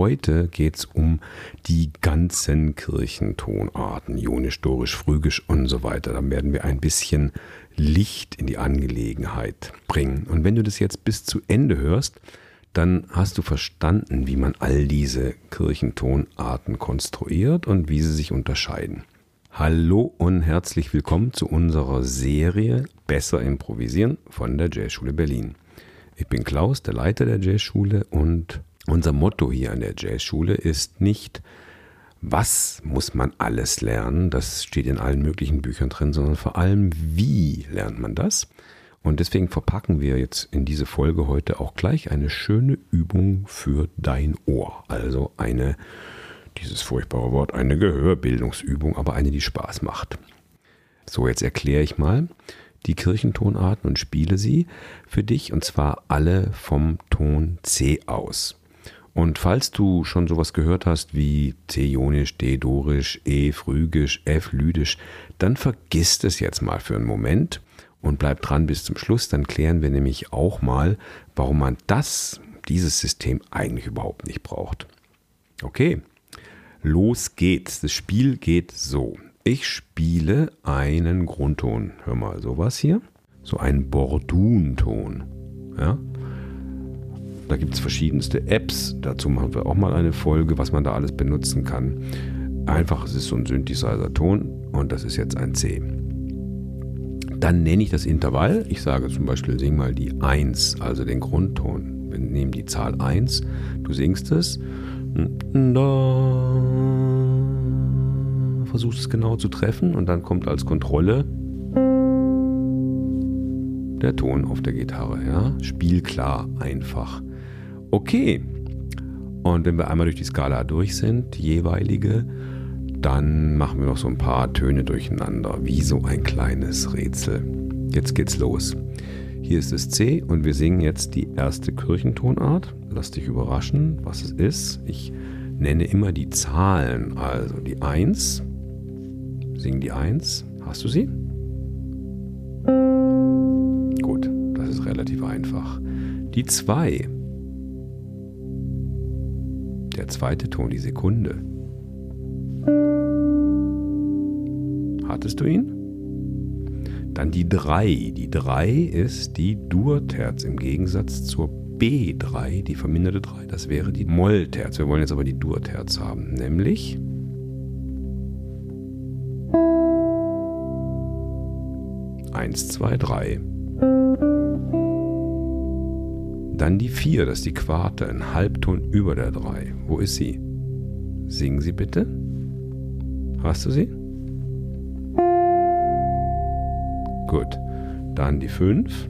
heute geht es um die ganzen Kirchentonarten, ionisch, dorisch, phrygisch und so weiter. Da werden wir ein bisschen Licht in die Angelegenheit bringen. Und wenn du das jetzt bis zu Ende hörst, dann hast du verstanden, wie man all diese Kirchentonarten konstruiert und wie sie sich unterscheiden. Hallo und herzlich willkommen zu unserer Serie Besser improvisieren von der Jazzschule Berlin. Ich bin Klaus, der Leiter der Jazzschule und unser Motto hier an der Jazzschule ist nicht, was muss man alles lernen, das steht in allen möglichen Büchern drin, sondern vor allem, wie lernt man das? Und deswegen verpacken wir jetzt in diese Folge heute auch gleich eine schöne Übung für dein Ohr. Also eine dieses furchtbare Wort, eine Gehörbildungsübung, aber eine, die Spaß macht. So, jetzt erkläre ich mal die Kirchentonarten und spiele sie für dich und zwar alle vom Ton C aus. Und falls du schon sowas gehört hast wie C-Ionisch, D-Dorisch, E-Phrygisch, F-Lydisch, dann vergiss es jetzt mal für einen Moment und bleib dran bis zum Schluss. Dann klären wir nämlich auch mal, warum man das, dieses System eigentlich überhaupt nicht braucht. Okay, Los geht's. Das Spiel geht so. Ich spiele einen Grundton. Hör mal, sowas hier. So einen Bordun-Ton. Ja? Da gibt es verschiedenste Apps. Dazu machen wir auch mal eine Folge, was man da alles benutzen kann. Einfach, es ist so ein Synthesizer-Ton und das ist jetzt ein C. Dann nenne ich das Intervall. Ich sage zum Beispiel, sing mal die 1, also den Grundton. Wir nehmen die Zahl 1, du singst es versuchst es genau zu treffen und dann kommt als Kontrolle der Ton auf der Gitarre. Ja? Spielklar, einfach. Okay. Und wenn wir einmal durch die Skala durch sind, die jeweilige, dann machen wir noch so ein paar Töne durcheinander, wie so ein kleines Rätsel. Jetzt geht's los. Hier ist es C und wir singen jetzt die erste Kirchentonart. Lass dich überraschen, was es ist. Ich nenne immer die Zahlen, also die 1. Sing die 1. Hast du sie? Gut, das ist relativ einfach. Die 2. Der zweite Ton, die Sekunde. Hattest du ihn? Dann die 3. Die 3 ist die Dur-Terz im Gegensatz zur B3, die verminderte 3. Das wäre die Moll-Terz. Wir wollen jetzt aber die Dur-Terz haben, nämlich eins, zwei, drei. Dann die 4, das ist die Quarte, ein Halbton über der 3. Wo ist sie? Singen Sie bitte. Hast du sie? Gut. Dann die 5.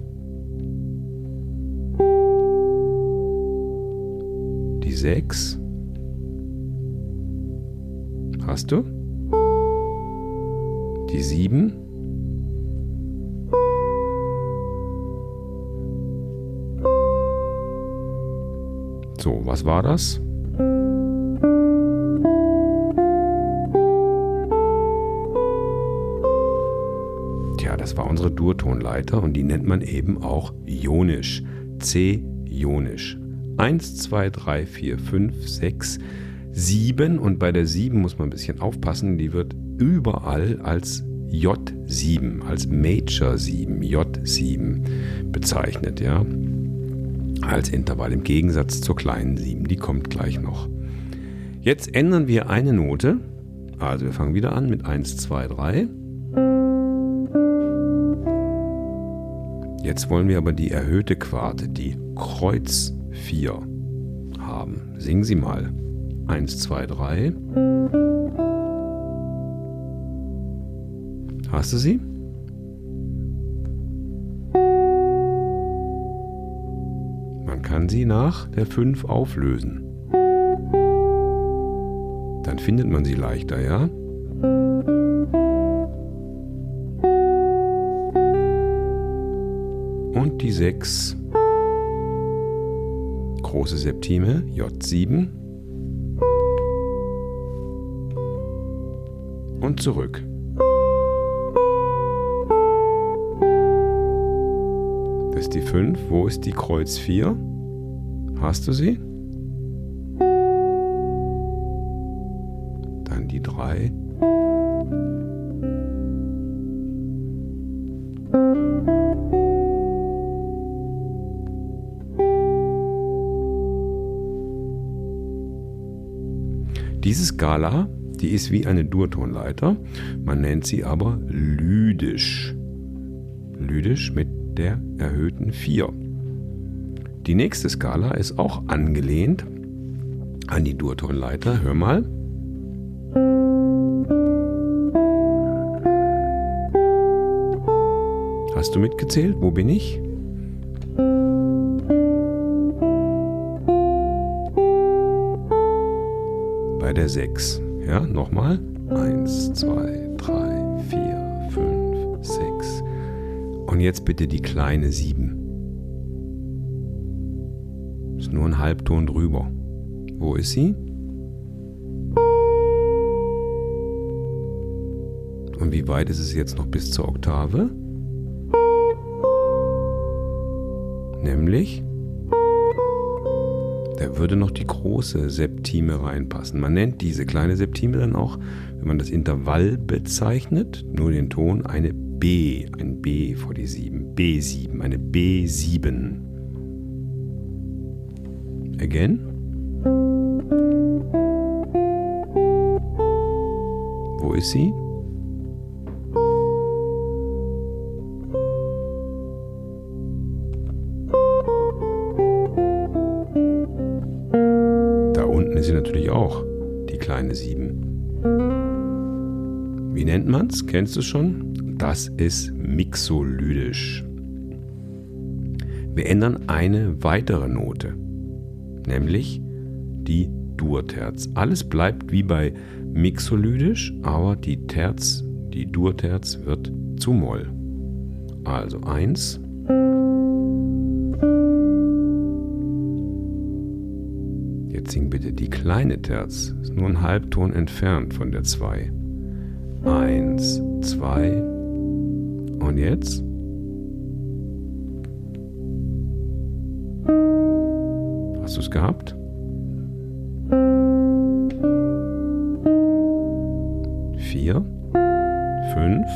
Die 6. Hast du? Die 7. So, was war das? das war unsere Durtonleiter und die nennt man eben auch ionisch. C-ionisch. 1, 2, 3, 4, 5, 6, 7 und bei der 7 muss man ein bisschen aufpassen, die wird überall als J7, als Major 7, J7 bezeichnet, ja. Als Intervall im Gegensatz zur kleinen 7, die kommt gleich noch. Jetzt ändern wir eine Note. Also wir fangen wieder an mit 1, 2, 3. Jetzt wollen wir aber die erhöhte Quarte, die Kreuz 4 haben. Singen Sie mal. 1, 2, 3. Hast du sie? Kann sie nach der 5 auflösen. Dann findet man sie leichter, ja? und die 6. Große Septime J7 und zurück. Das ist die 5. Wo ist die Kreuz 4? Hast du sie? Dann die drei. Diese Skala, die ist wie eine Durtonleiter, man nennt sie aber lydisch. Lydisch mit der erhöhten 4. Die nächste Skala ist auch angelehnt an die Durtonleiter. Hör mal. Hast du mitgezählt? Wo bin ich? Bei der 6. Ja, nochmal. 1, 2, 3, 4, 5, 6. Und jetzt bitte die kleine 7. Ist nur ein Halbton drüber. Wo ist sie? Und wie weit ist es jetzt noch bis zur Oktave? Nämlich, da würde noch die große Septime reinpassen. Man nennt diese kleine Septime dann auch, wenn man das Intervall bezeichnet, nur den Ton, eine B, ein B vor die 7, B7, eine B7. Again. Wo ist sie? Da unten ist sie natürlich auch, die kleine 7. Wie nennt man's? Kennst du schon? Das ist mixolydisch. Wir ändern eine weitere Note, nämlich die Durterz. Alles bleibt wie bei mixolydisch, aber die Terz, die Durterz wird zu Moll. Also 1. Jetzt sing bitte die kleine Terz. Ist nur ein Halbton entfernt von der 2. 1, 2. Und jetzt? Hast du es gehabt? vier, fünf,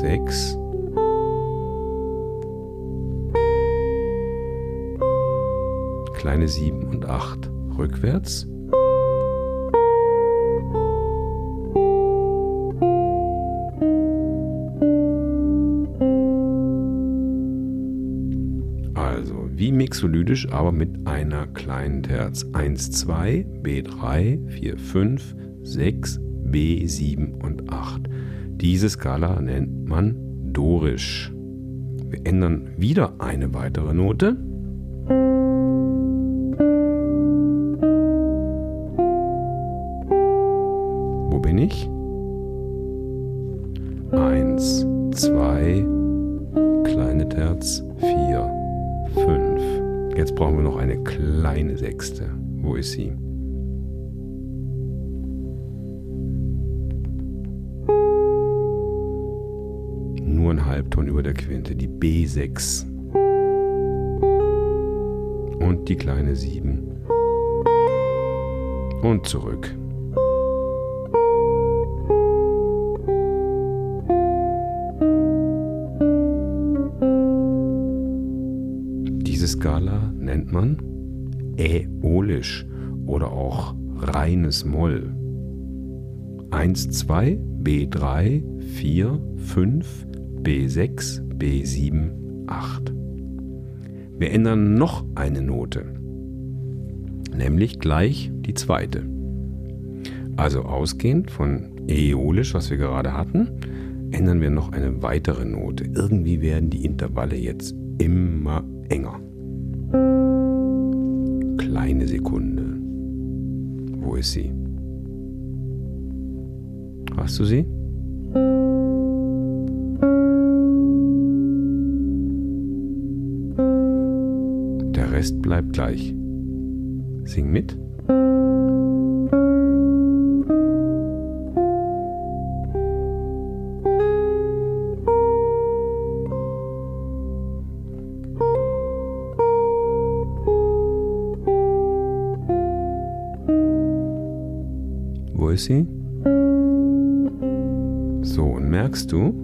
sechs, kleine sieben und acht rückwärts. Also wie mixolydisch, aber mit einer kleinen Terz. 1, 2, B3, 4, 5, 6, B7 und 8. Diese Skala nennt man dorisch. Wir ändern wieder eine weitere Note. Wo bin ich? 1, 2, kleine Terz, 4, 5. Jetzt brauchen wir noch eine kleine Sechste. Wo ist sie? Halbton über der Quinte, die B6 und die kleine 7 und zurück. Skala nennt man Äolisch oder auch reines Moll. 1, 2, B3, 4, 5, B6, B7, 8. Wir ändern noch eine Note, nämlich gleich die zweite. Also ausgehend von Äolisch, was wir gerade hatten, ändern wir noch eine weitere Note. Irgendwie werden die Intervalle jetzt immer enger. Kleine Sekunde. Wo ist sie? Hast du sie? Rest bleibt gleich. Sing mit. Größe. So, und merkst du,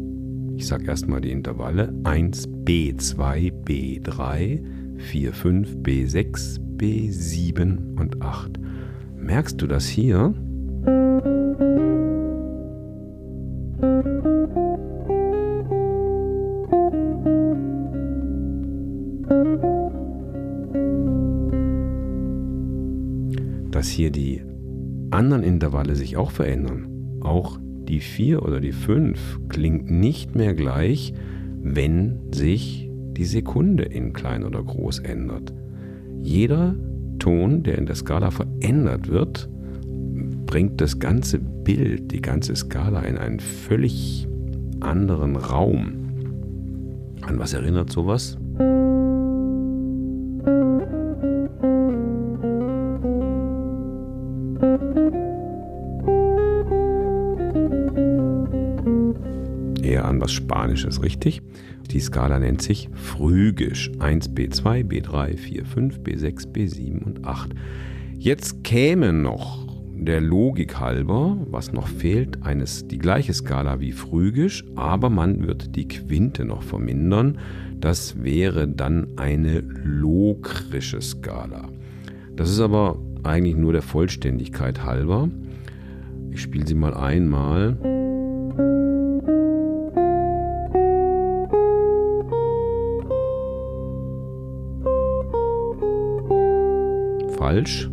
ich sage erstmal die Intervalle 1, B2, B3, 4, 5, B6, B7 und 8. Merkst du das hier? Dass hier die anderen Intervalle sich auch verändern. Auch die 4 oder die 5 klingt nicht mehr gleich, wenn sich die Sekunde in klein oder groß ändert. Jeder Ton, der in der Skala verändert wird, bringt das ganze Bild, die ganze Skala in einen völlig anderen Raum. An was erinnert sowas? Was Spanisches, richtig? Die Skala nennt sich Phrygisch. 1b2, b3, 4, 5, b6, b7 und 8. Jetzt käme noch der Logik halber, was noch fehlt, eines, die gleiche Skala wie Phrygisch, aber man wird die Quinte noch vermindern. Das wäre dann eine lokrische Skala. Das ist aber eigentlich nur der Vollständigkeit halber. Ich spiele sie mal einmal. Falsch.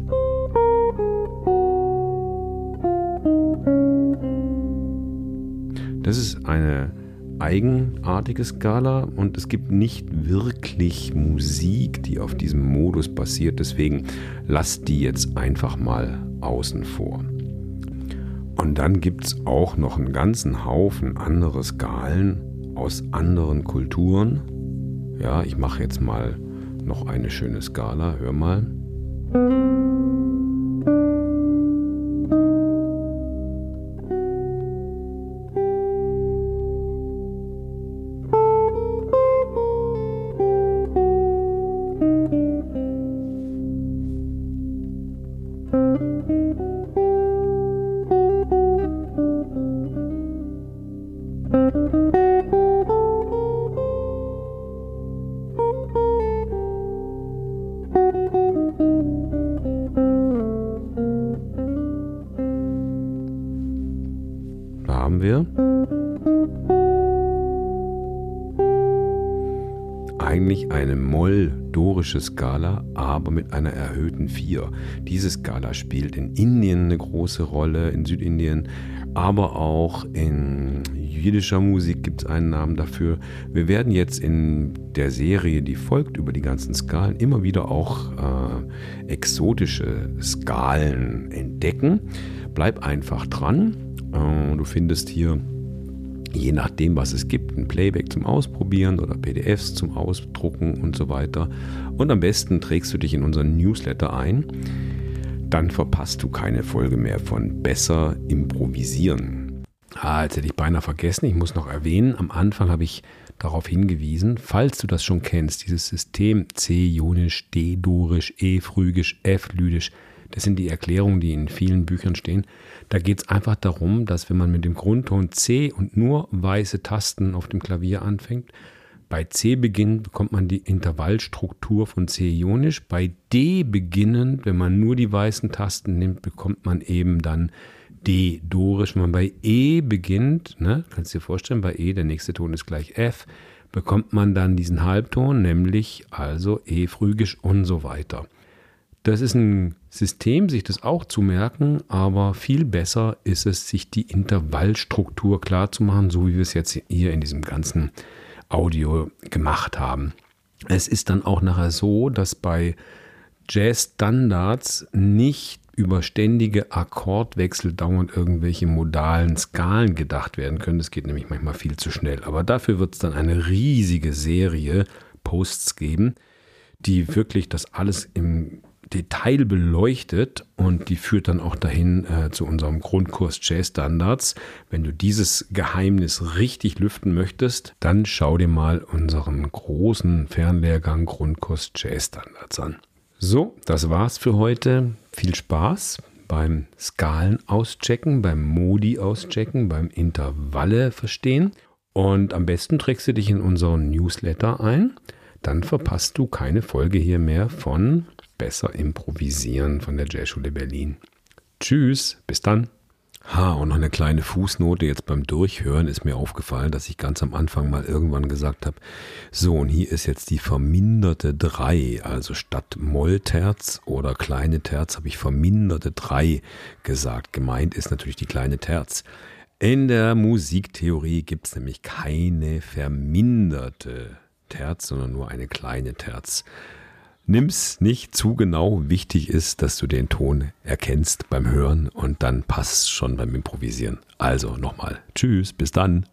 Das ist eine eigenartige Skala und es gibt nicht wirklich Musik, die auf diesem Modus basiert. Deswegen lasst die jetzt einfach mal außen vor. Und dann gibt es auch noch einen ganzen Haufen andere Skalen aus anderen Kulturen. Ja, ich mache jetzt mal noch eine schöne Skala. Hör mal. Haben eigentlich eine moll-dorische Skala, aber mit einer erhöhten 4. Diese Skala spielt in Indien eine große Rolle, in Südindien, aber auch in jüdischer Musik gibt es einen Namen dafür. Wir werden jetzt in der Serie, die folgt über die ganzen Skalen, immer wieder auch äh, exotische Skalen entdecken. Bleib einfach dran. Äh, du findest hier, je nachdem, was es gibt, ein Playback zum Ausprobieren oder PDFs zum Ausdrucken und so weiter. Und am besten trägst du dich in unseren Newsletter ein. Dann verpasst du keine Folge mehr von Besser improvisieren. Ah, jetzt hätte ich beinahe vergessen. Ich muss noch erwähnen, am Anfang habe ich darauf hingewiesen, falls du das schon kennst, dieses System C-Ionisch, D-Dorisch, E-Phrygisch, F-Lydisch, das sind die Erklärungen, die in vielen Büchern stehen. Da geht es einfach darum, dass wenn man mit dem Grundton C und nur weiße Tasten auf dem Klavier anfängt, bei C beginnend bekommt man die Intervallstruktur von C ionisch. Bei D beginnend, wenn man nur die weißen Tasten nimmt, bekommt man eben dann D dorisch. Wenn man bei E beginnt, ne, kannst du dir vorstellen, bei E der nächste Ton ist gleich F, bekommt man dann diesen Halbton, nämlich also E phrygisch und so weiter. Das ist ein System, sich das auch zu merken, aber viel besser ist es, sich die Intervallstruktur klar zu machen, so wie wir es jetzt hier in diesem ganzen Audio gemacht haben. Es ist dann auch nachher so, dass bei Jazz-Standards nicht über ständige Akkordwechsel dauernd irgendwelche modalen Skalen gedacht werden können. Das geht nämlich manchmal viel zu schnell. Aber dafür wird es dann eine riesige Serie Posts geben, die wirklich das alles im Detail beleuchtet und die führt dann auch dahin äh, zu unserem Grundkurs Jazz Standards. Wenn du dieses Geheimnis richtig lüften möchtest, dann schau dir mal unseren großen Fernlehrgang Grundkurs Jazz Standards an. So, das war's für heute. Viel Spaß beim Skalen auschecken, beim Modi auschecken, beim Intervalle verstehen. Und am besten trägst du dich in unseren Newsletter ein. Dann verpasst du keine Folge hier mehr von Besser improvisieren von der Jazzschule Berlin. Tschüss, bis dann. Ha, und noch eine kleine Fußnote jetzt beim Durchhören ist mir aufgefallen, dass ich ganz am Anfang mal irgendwann gesagt habe, so und hier ist jetzt die verminderte 3, also statt Mollterz oder kleine Terz habe ich verminderte 3 gesagt. Gemeint ist natürlich die kleine Terz. In der Musiktheorie gibt es nämlich keine verminderte Terz, sondern nur eine kleine Terz. Nimm's nicht zu genau. Wichtig ist, dass du den Ton erkennst beim Hören und dann passt schon beim Improvisieren. Also nochmal. Tschüss, bis dann.